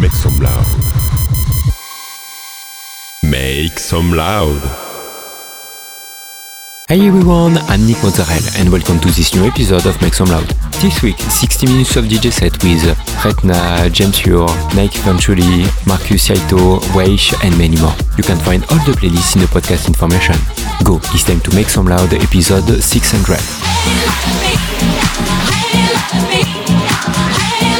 Make some loud. Make some loud. Hey everyone, I'm Nick Mozzarella and welcome to this new episode of Make Some Loud. This week, 60 minutes of DJ set with Retna, James Ure, Nike Venturi, Marcus Saito, Weish and many more. You can find all the playlists in the podcast information. Go, it's time to Make Some Loud episode 600. Black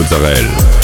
Mozzarella.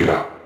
Get out.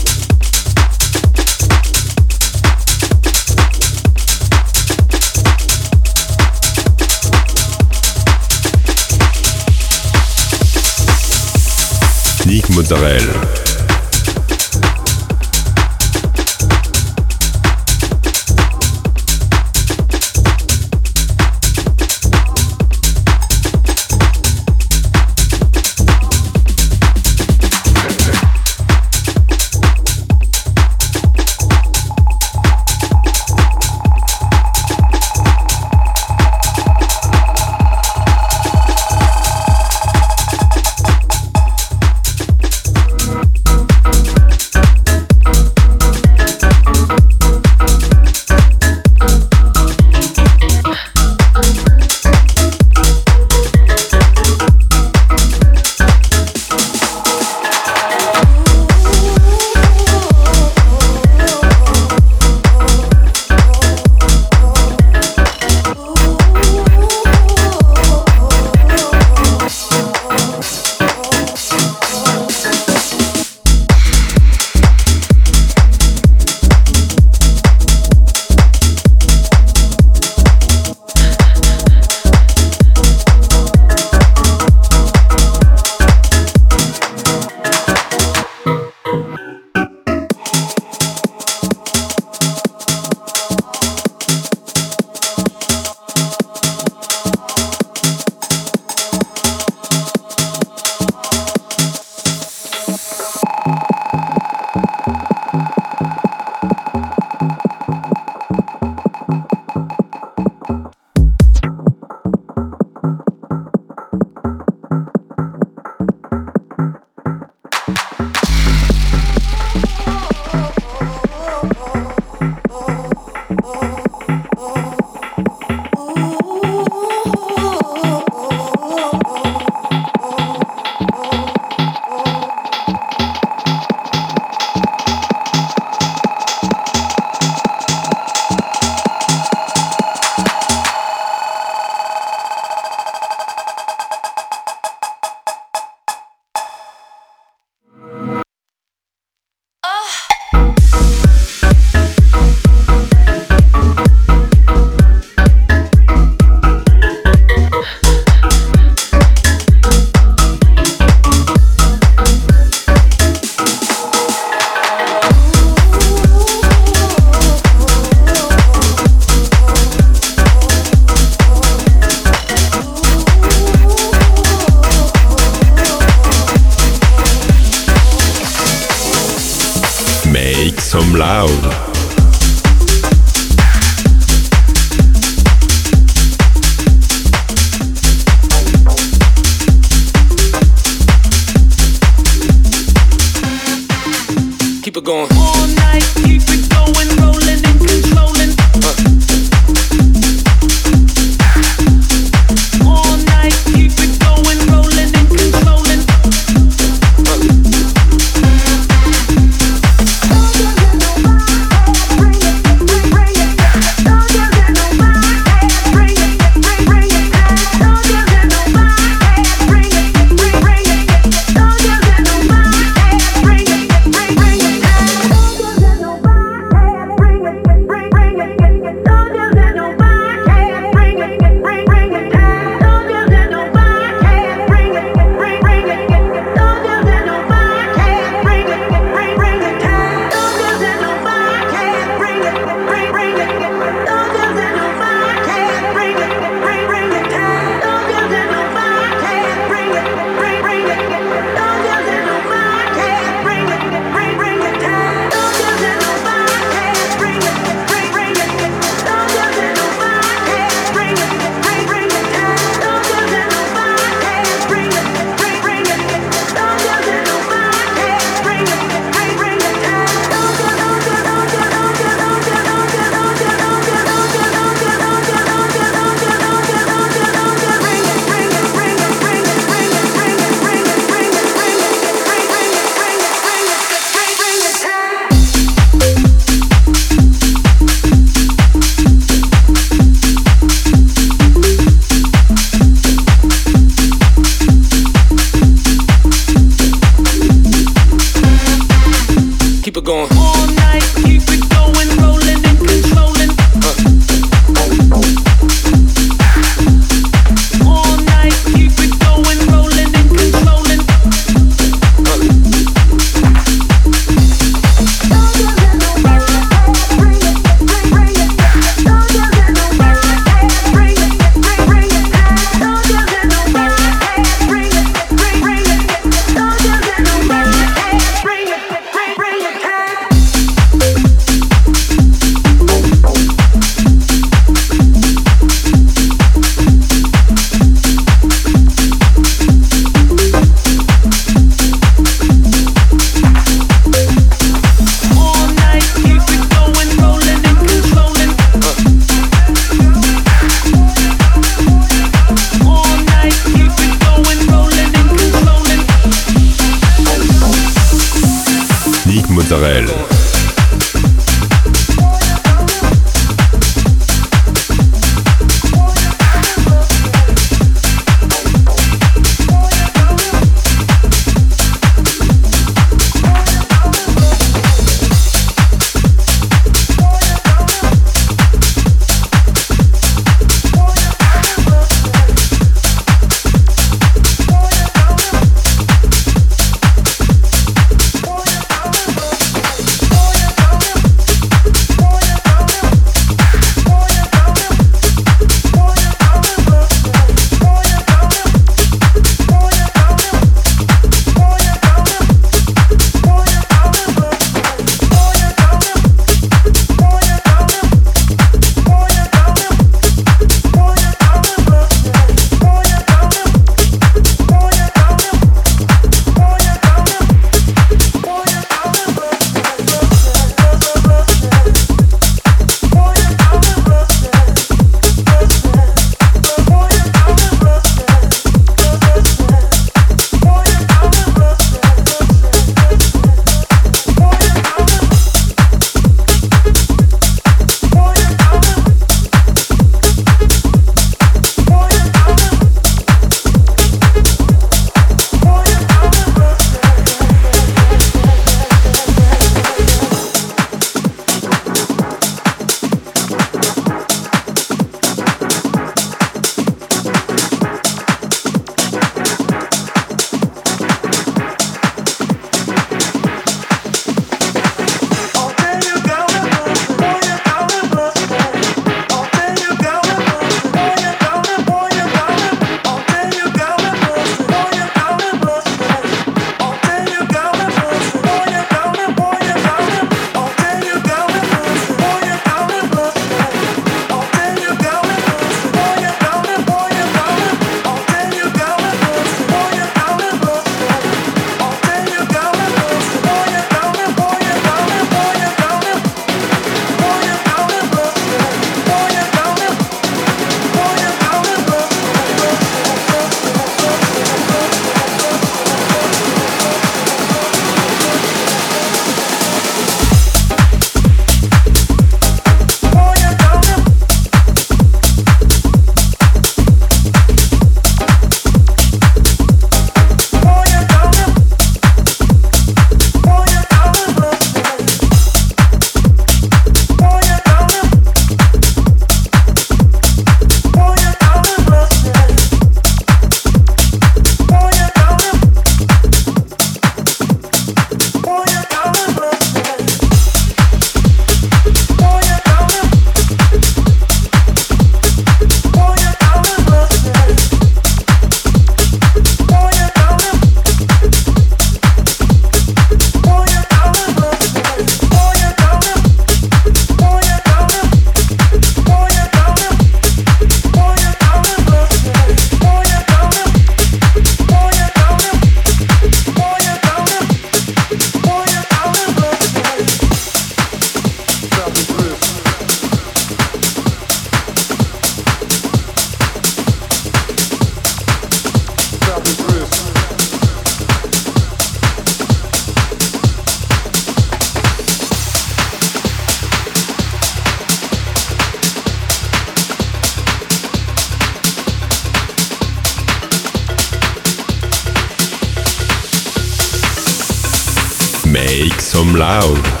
Make some loud.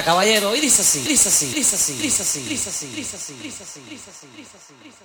Caballero. Y dice así, dice así, dice así, dice así, dice así, dice así, dice así, dice así, dice así.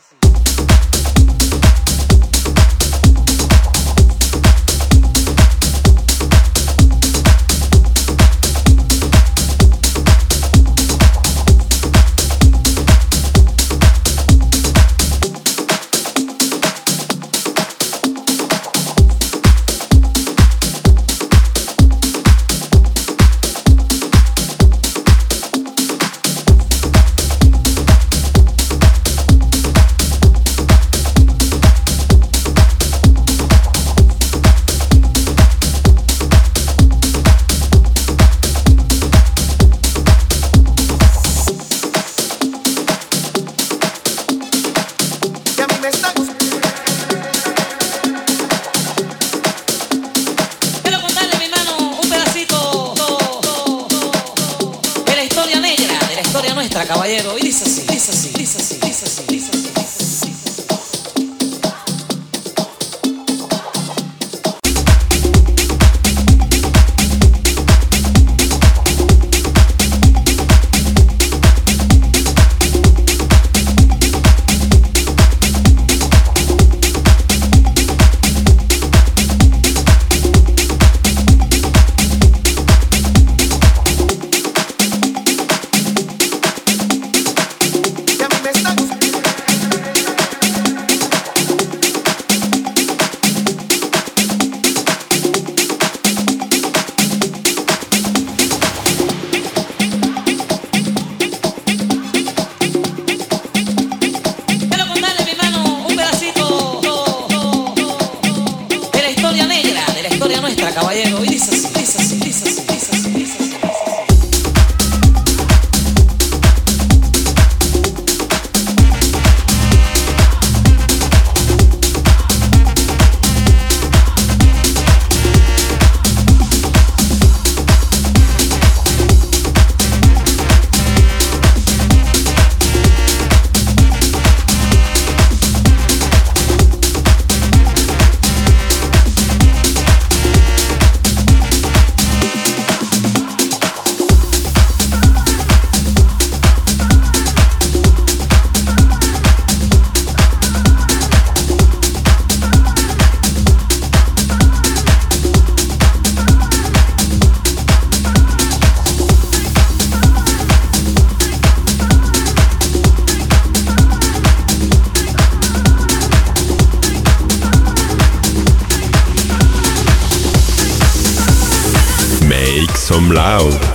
loud.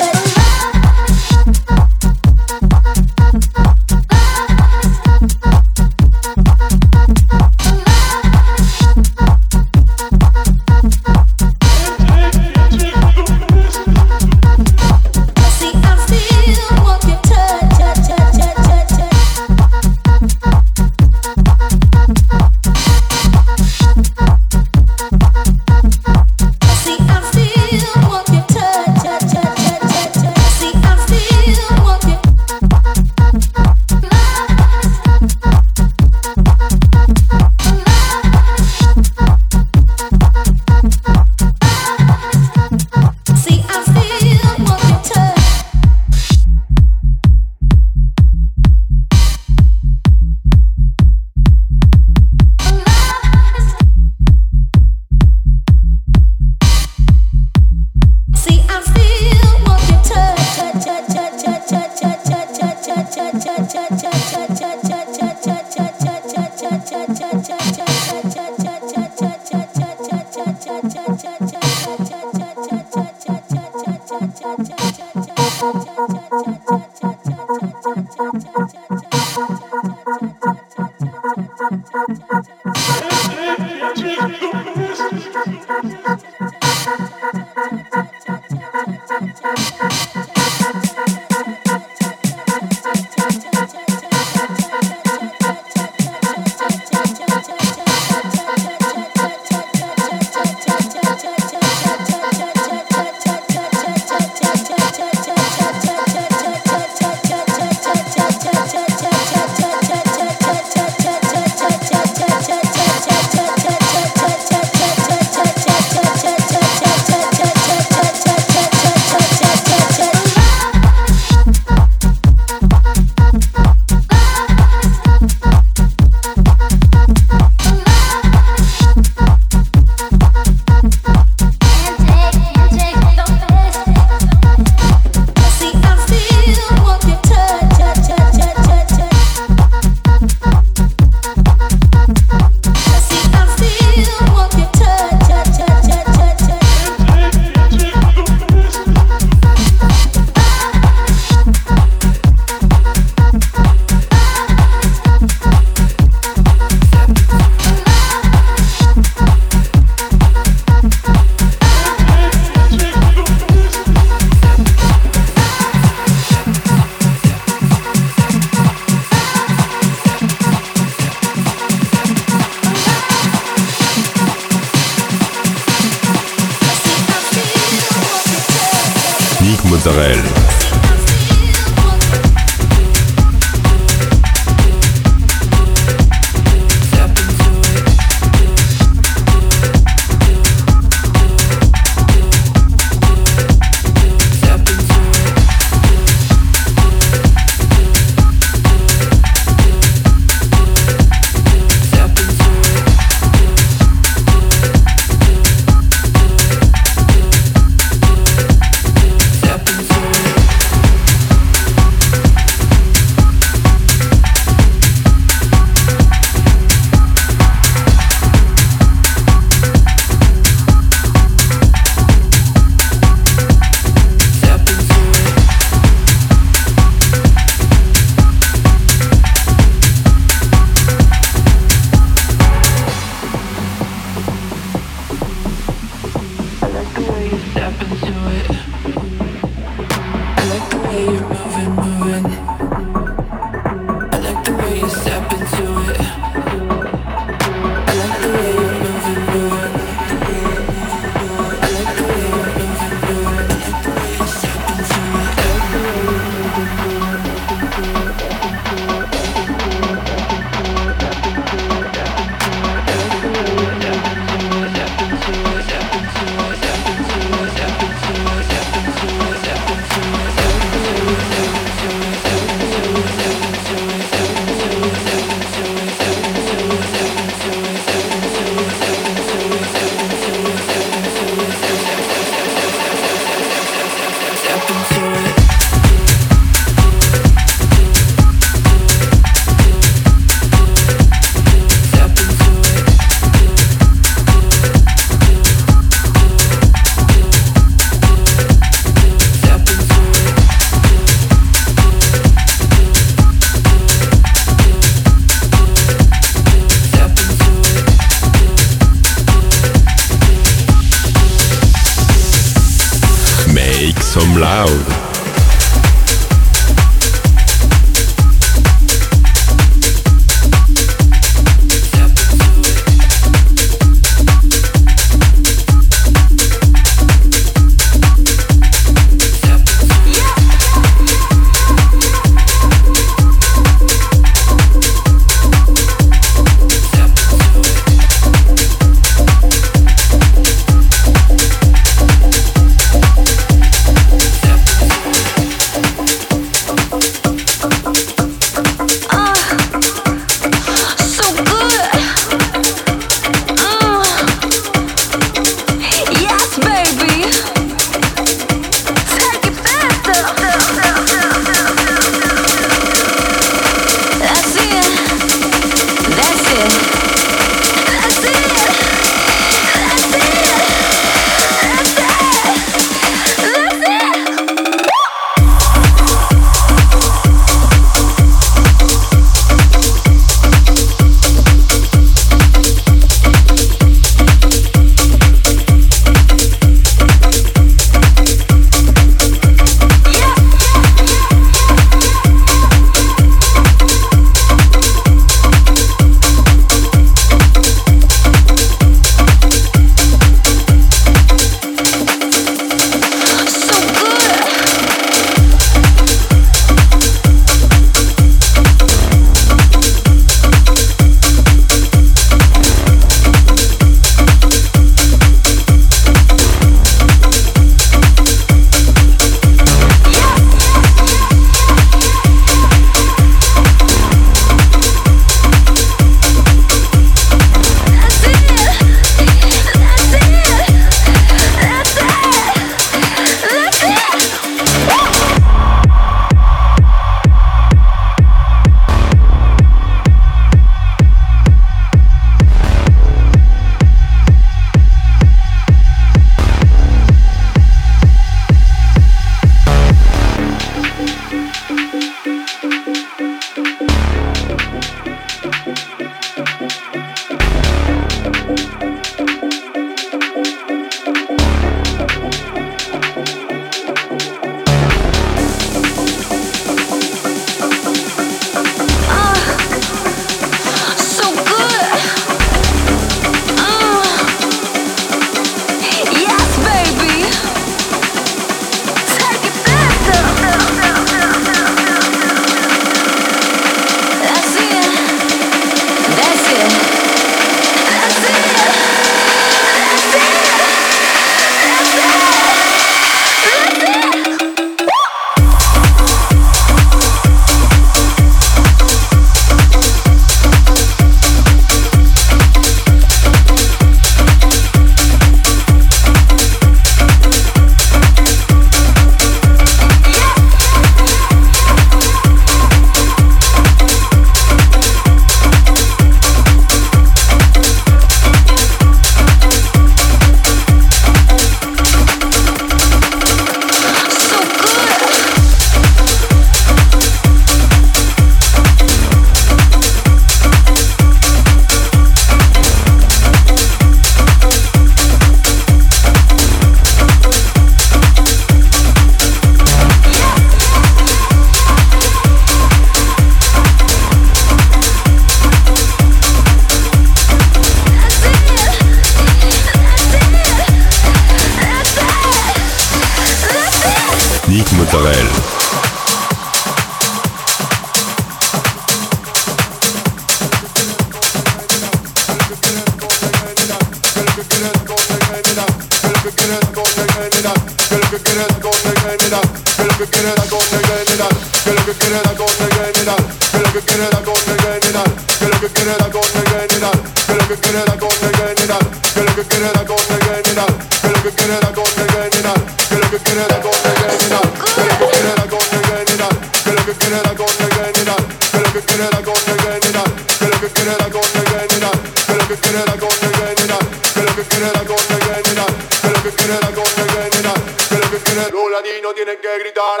tienen que gritar,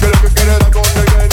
que lo que quiere la cosa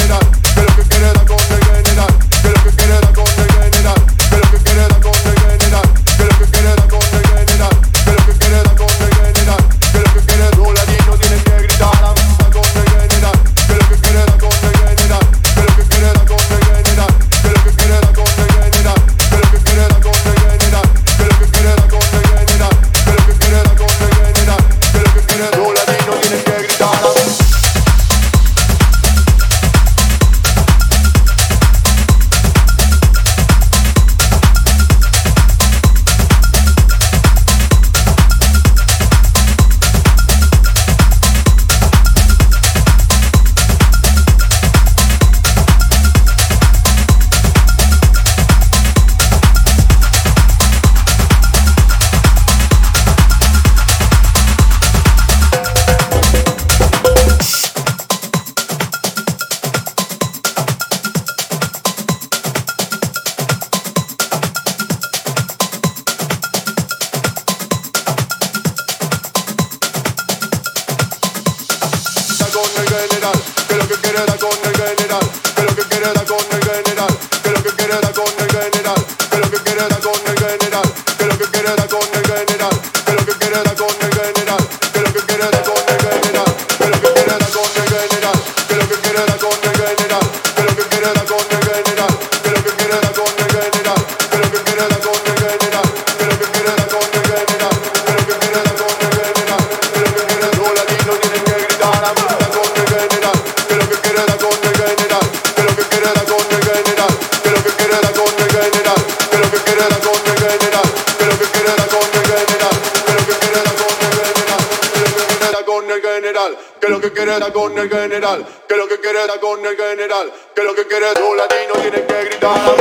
que lo que quiere era con el general, que lo que quiere es un latino, tienen que gritar.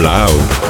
loud.